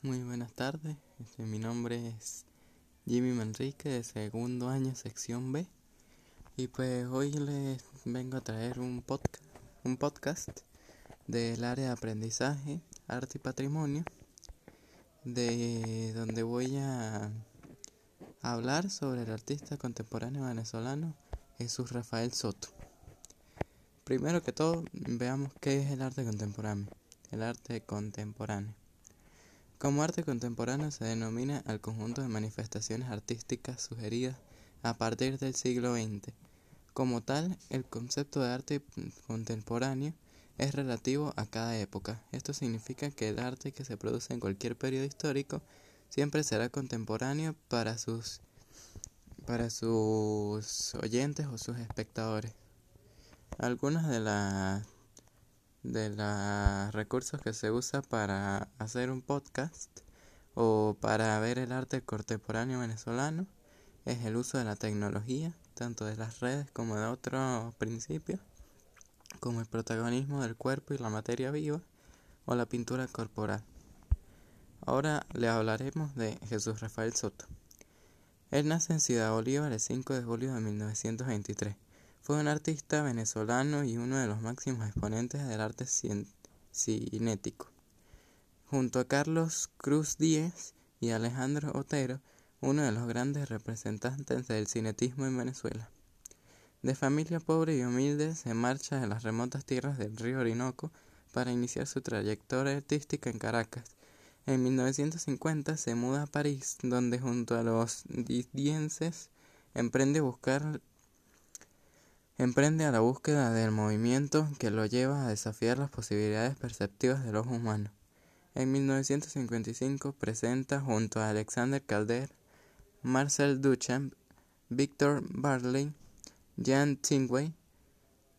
Muy buenas tardes, este, mi nombre es Jimmy Manrique de segundo año sección B y pues hoy les vengo a traer un podcast, un podcast del área de aprendizaje, arte y patrimonio de donde voy a hablar sobre el artista contemporáneo venezolano Jesús Rafael Soto. Primero que todo, veamos qué es el arte contemporáneo. El arte contemporáneo. Como arte contemporáneo se denomina al conjunto de manifestaciones artísticas sugeridas a partir del siglo XX. Como tal, el concepto de arte contemporáneo es relativo a cada época. Esto significa que el arte que se produce en cualquier periodo histórico siempre será contemporáneo para sus para sus oyentes o sus espectadores. Algunas de las de los recursos que se usa para hacer un podcast o para ver el arte contemporáneo venezolano es el uso de la tecnología, tanto de las redes como de otros principios, como el protagonismo del cuerpo y la materia viva o la pintura corporal. Ahora le hablaremos de Jesús Rafael Soto. Él nace en Ciudad Bolívar el 5 de julio de 1923 fue un artista venezolano y uno de los máximos exponentes del arte cinético. Junto a Carlos Cruz Díez y Alejandro Otero, uno de los grandes representantes del cinetismo en Venezuela. De familia pobre y humilde, se marcha de las remotas tierras del río Orinoco para iniciar su trayectoria artística en Caracas. En 1950 se muda a París, donde junto a los didienses emprende buscar emprende a la búsqueda del movimiento que lo lleva a desafiar las posibilidades perceptivas del ojo humano. En 1955 presenta junto a Alexander Calder, Marcel Duchamp, Victor Barley, Jan Tingway,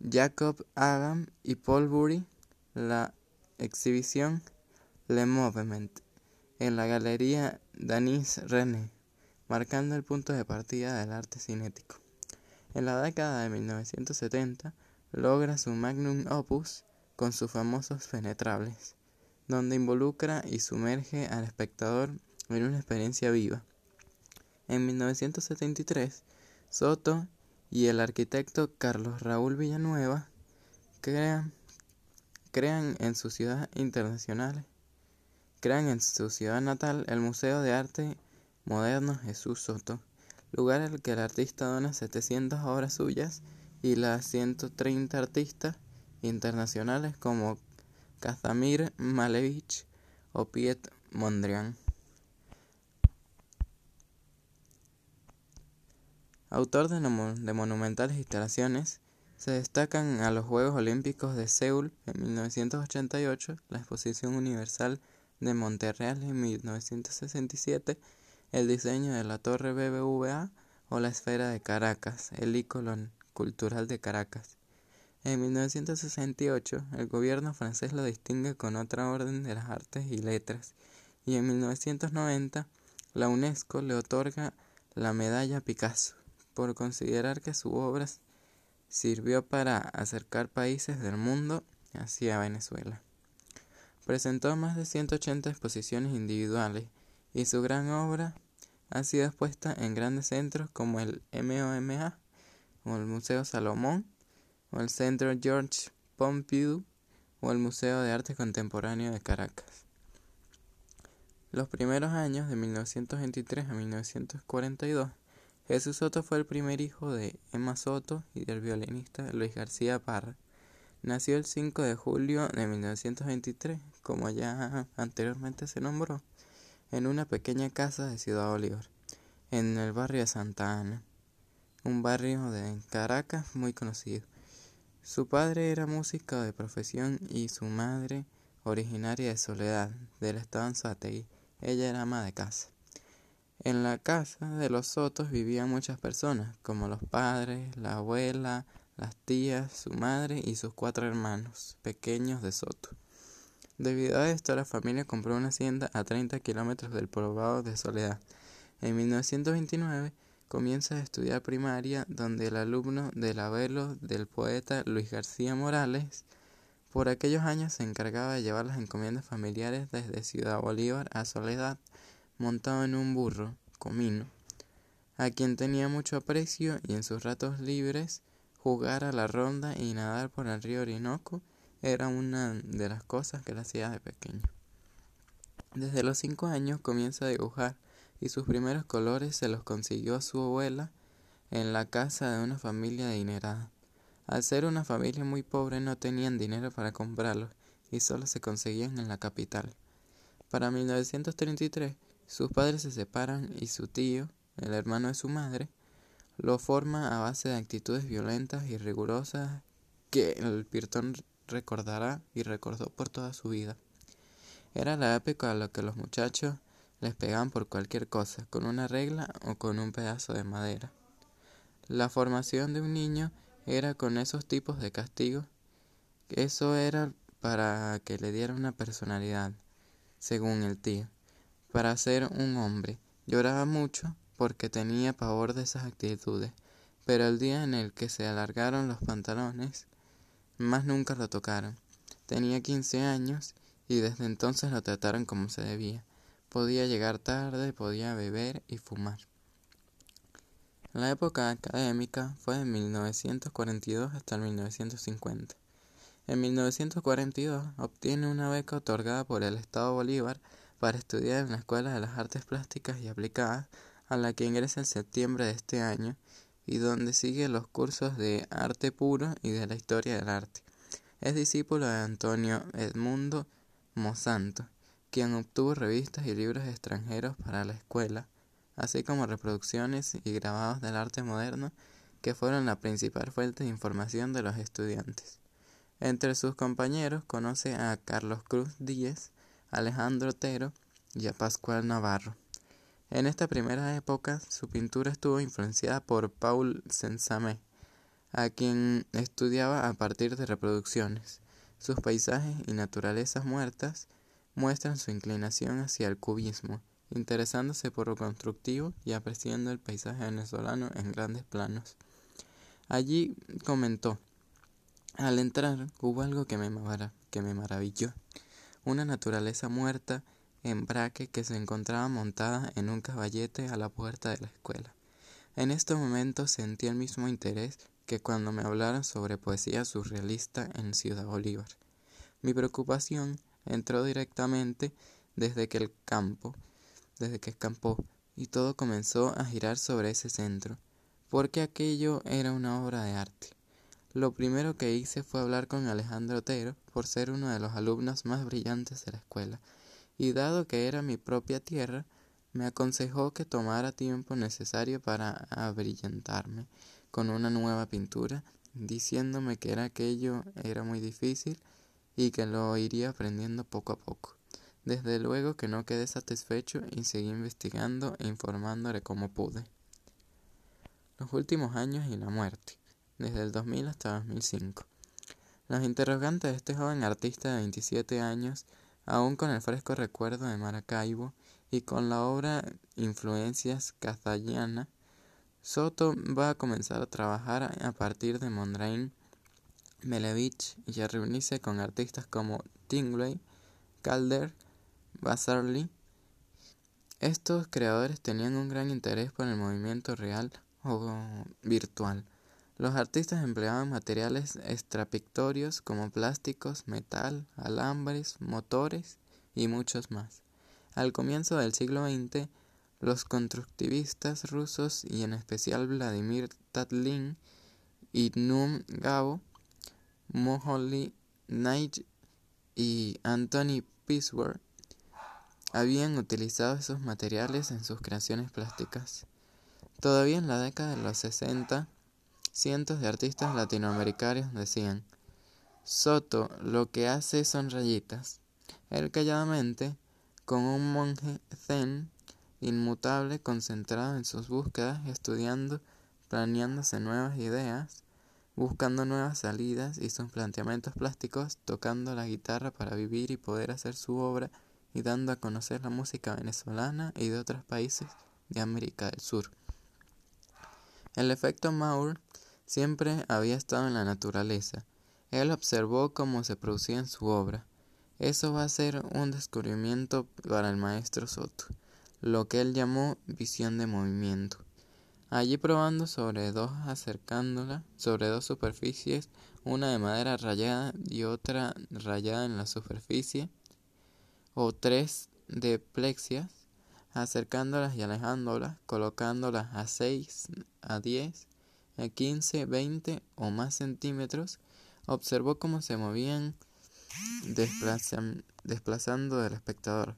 Jacob Agam y Paul Bury la exhibición Le Movement en la galería Danis René, marcando el punto de partida del arte cinético. En la década de 1970 logra su magnum opus con sus famosos penetrables, donde involucra y sumerge al espectador en una experiencia viva. En 1973, Soto y el arquitecto Carlos Raúl Villanueva crean, en su ciudad internacional, crean en su ciudad natal el Museo de Arte Moderno Jesús Soto, lugar al que el artista dona 700 obras suyas y las 130 artistas internacionales como Kazimir Malevich o Piet Mondrian. Autor de, de, monumentales instalaciones, se destacan a los Juegos Olímpicos de Seúl en 1988, la Exposición Universal de Montreal en 1967 el diseño de la Torre BBVA o la Esfera de Caracas, el ícono cultural de Caracas. En 1968, el gobierno francés lo distingue con otra orden de las artes y letras, y en 1990 la UNESCO le otorga la medalla Picasso por considerar que su obra sirvió para acercar países del mundo hacia Venezuela. Presentó más de 180 exposiciones individuales y su gran obra ha sido expuesta en grandes centros como el MOMA o el Museo Salomón o el Centro George Pompidou o el Museo de Arte Contemporáneo de Caracas. Los primeros años de 1923 a 1942, Jesús Soto fue el primer hijo de Emma Soto y del violinista Luis García Parra. Nació el 5 de julio de 1923, como ya anteriormente se nombró, en una pequeña casa de Ciudad Bolívar, en el barrio de Santa Ana, un barrio de Caracas muy conocido. Su padre era músico de profesión y su madre, originaria de Soledad, del estado Anzuategui, ella era ama de casa. En la casa de los Sotos vivían muchas personas, como los padres, la abuela, las tías, su madre y sus cuatro hermanos pequeños de Soto. Debido a esto, la familia compró una hacienda a 30 kilómetros del poblado de Soledad. En 1929 comienza a estudiar primaria, donde el alumno del abuelo del poeta Luis García Morales, Por aquellos años se encargaba de llevar las encomiendas familiares desde Ciudad Bolívar a Soledad, montado en un burro, comino, a quien tenía mucho aprecio y en sus ratos libres jugar a la ronda y nadar por el río Orinoco era una de las cosas que le hacía de pequeño. Desde los cinco años comienza a dibujar y sus primeros colores se los consiguió a su abuela en la casa de una familia adinerada. Al ser una familia muy pobre no tenían dinero para comprarlos y solo se conseguían en la capital. Para 1933 sus padres se separan y su tío, el hermano de su madre, lo forma a base de actitudes violentas y rigurosas que el Pirtón recordará y recordó por toda su vida. Era la época en la que los muchachos les pegaban por cualquier cosa, con una regla o con un pedazo de madera. La formación de un niño era con esos tipos de castigos. Eso era para que le diera una personalidad, según el tío para ser un hombre. Lloraba mucho porque tenía pavor de esas actitudes, pero el día en el que se alargaron los pantalones, más nunca lo tocaron. Tenía quince años y desde entonces lo trataron como se debía. Podía llegar tarde, podía beber y fumar. La época académica fue de 1942 hasta el 1950. En 1942 obtiene una beca otorgada por el Estado Bolívar para estudiar en la Escuela de las Artes Plásticas y Aplicadas, a la que ingresa en septiembre de este año, y donde sigue los cursos de arte puro y de la historia del arte. Es discípulo de Antonio Edmundo Monsanto, quien obtuvo revistas y libros extranjeros para la escuela, así como reproducciones y grabados del arte moderno, que fueron la principal fuente de información de los estudiantes. Entre sus compañeros conoce a Carlos Cruz Díez, Alejandro Otero y a Pascual Navarro. En esta primera época, su pintura estuvo influenciada por Paul Sensamé, a quien estudiaba a partir de reproducciones. Sus paisajes y naturalezas muertas muestran su inclinación hacia el cubismo, interesándose por lo constructivo y apreciando el paisaje venezolano en grandes planos. Allí comentó, al entrar hubo algo que me, que me maravilló una naturaleza muerta en braque que se encontraba montada en un caballete a la puerta de la escuela. En este momento sentí el mismo interés que cuando me hablaron sobre poesía surrealista en Ciudad Bolívar. Mi preocupación entró directamente desde que el campo, desde que escampó, y todo comenzó a girar sobre ese centro, porque aquello era una obra de arte. Lo primero que hice fue hablar con Alejandro Otero, por ser uno de los alumnos más brillantes de la escuela, y dado que era mi propia tierra, me aconsejó que tomara tiempo necesario para abrillantarme con una nueva pintura, diciéndome que era aquello era muy difícil y que lo iría aprendiendo poco a poco. Desde luego que no quedé satisfecho y seguí investigando e informándole como pude. Los últimos años y la muerte desde el 2000 hasta 2005. Los interrogantes de este joven artista de 27 años, aún con el fresco recuerdo de Maracaibo y con la obra Influencias Cazallana, Soto va a comenzar a trabajar a partir de Mondrain, Melevich y a reunirse con artistas como Tingley, Calder, Basarly. Estos creadores tenían un gran interés por el movimiento real o virtual los artistas empleaban materiales extrapictorios como plásticos, metal, alambres, motores y muchos más. Al comienzo del siglo XX, los constructivistas rusos y en especial Vladimir Tatlin y Num Gabo, Moholy Knight y Anthony Piswer habían utilizado esos materiales en sus creaciones plásticas. Todavía en la década de los 60, Cientos de artistas latinoamericanos decían, Soto lo que hace son rayitas. Él calladamente, con un monje zen, inmutable, concentrado en sus búsquedas, estudiando, planeándose nuevas ideas, buscando nuevas salidas y sus planteamientos plásticos, tocando la guitarra para vivir y poder hacer su obra y dando a conocer la música venezolana y de otros países de América del Sur. El efecto Maur siempre había estado en la naturaleza, Él observó cómo se producía en su obra. Eso va a ser un descubrimiento para el maestro Soto, lo que él llamó visión de movimiento. Allí probando sobre dos acercándola sobre dos superficies, una de madera rayada y otra rayada en la superficie, o tres de plexias, acercándolas y alejándolas, colocándolas a 6, a 10, a 15, 20 o más centímetros, observó cómo se movían desplazando del espectador.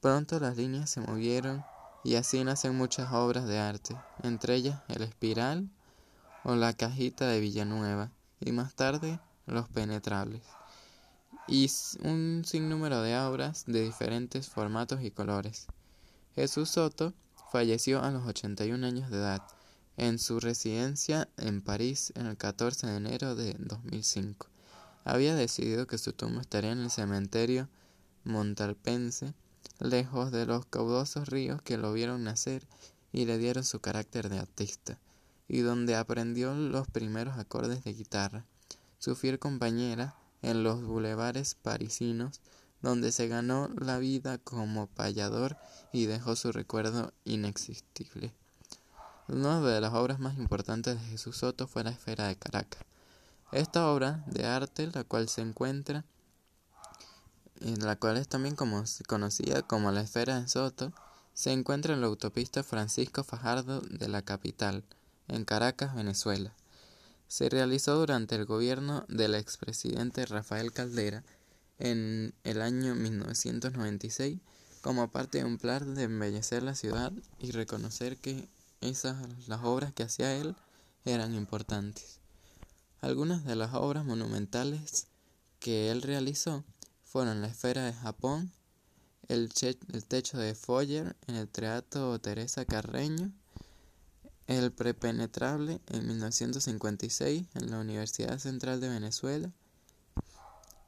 Pronto las líneas se movieron y así nacen muchas obras de arte, entre ellas el espiral o la cajita de Villanueva y más tarde los penetrables y un sinnúmero de obras de diferentes formatos y colores. Jesús Soto falleció a los 81 años de edad en su residencia en París en el 14 de enero de 2005. Había decidido que su tumba estaría en el cementerio montalpense, lejos de los caudalosos ríos que lo vieron nacer y le dieron su carácter de artista, y donde aprendió los primeros acordes de guitarra. Su fiel compañera en los bulevares parisinos donde se ganó la vida como payador y dejó su recuerdo inexistible. Una de las obras más importantes de Jesús Soto fue la Esfera de Caracas. Esta obra de arte, la cual se encuentra, en la cual es también conocida como la Esfera de Soto, se encuentra en la autopista Francisco Fajardo de la capital, en Caracas, Venezuela. Se realizó durante el gobierno del expresidente Rafael Caldera en el año 1996 como parte de un plan de embellecer la ciudad y reconocer que esas las obras que hacía él eran importantes. Algunas de las obras monumentales que él realizó fueron la esfera de Japón, el, el techo de Foyer en el Teatro Teresa Carreño, el prepenetrable en 1956 en la Universidad Central de Venezuela,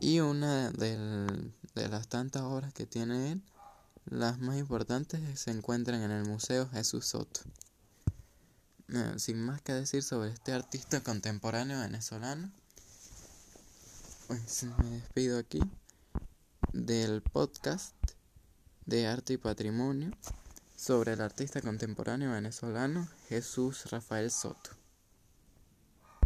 y una de las tantas obras que tiene él, las más importantes se encuentran en el Museo Jesús Soto. Sin más que decir sobre este artista contemporáneo venezolano, pues me despido aquí del podcast de arte y patrimonio sobre el artista contemporáneo venezolano Jesús Rafael Soto.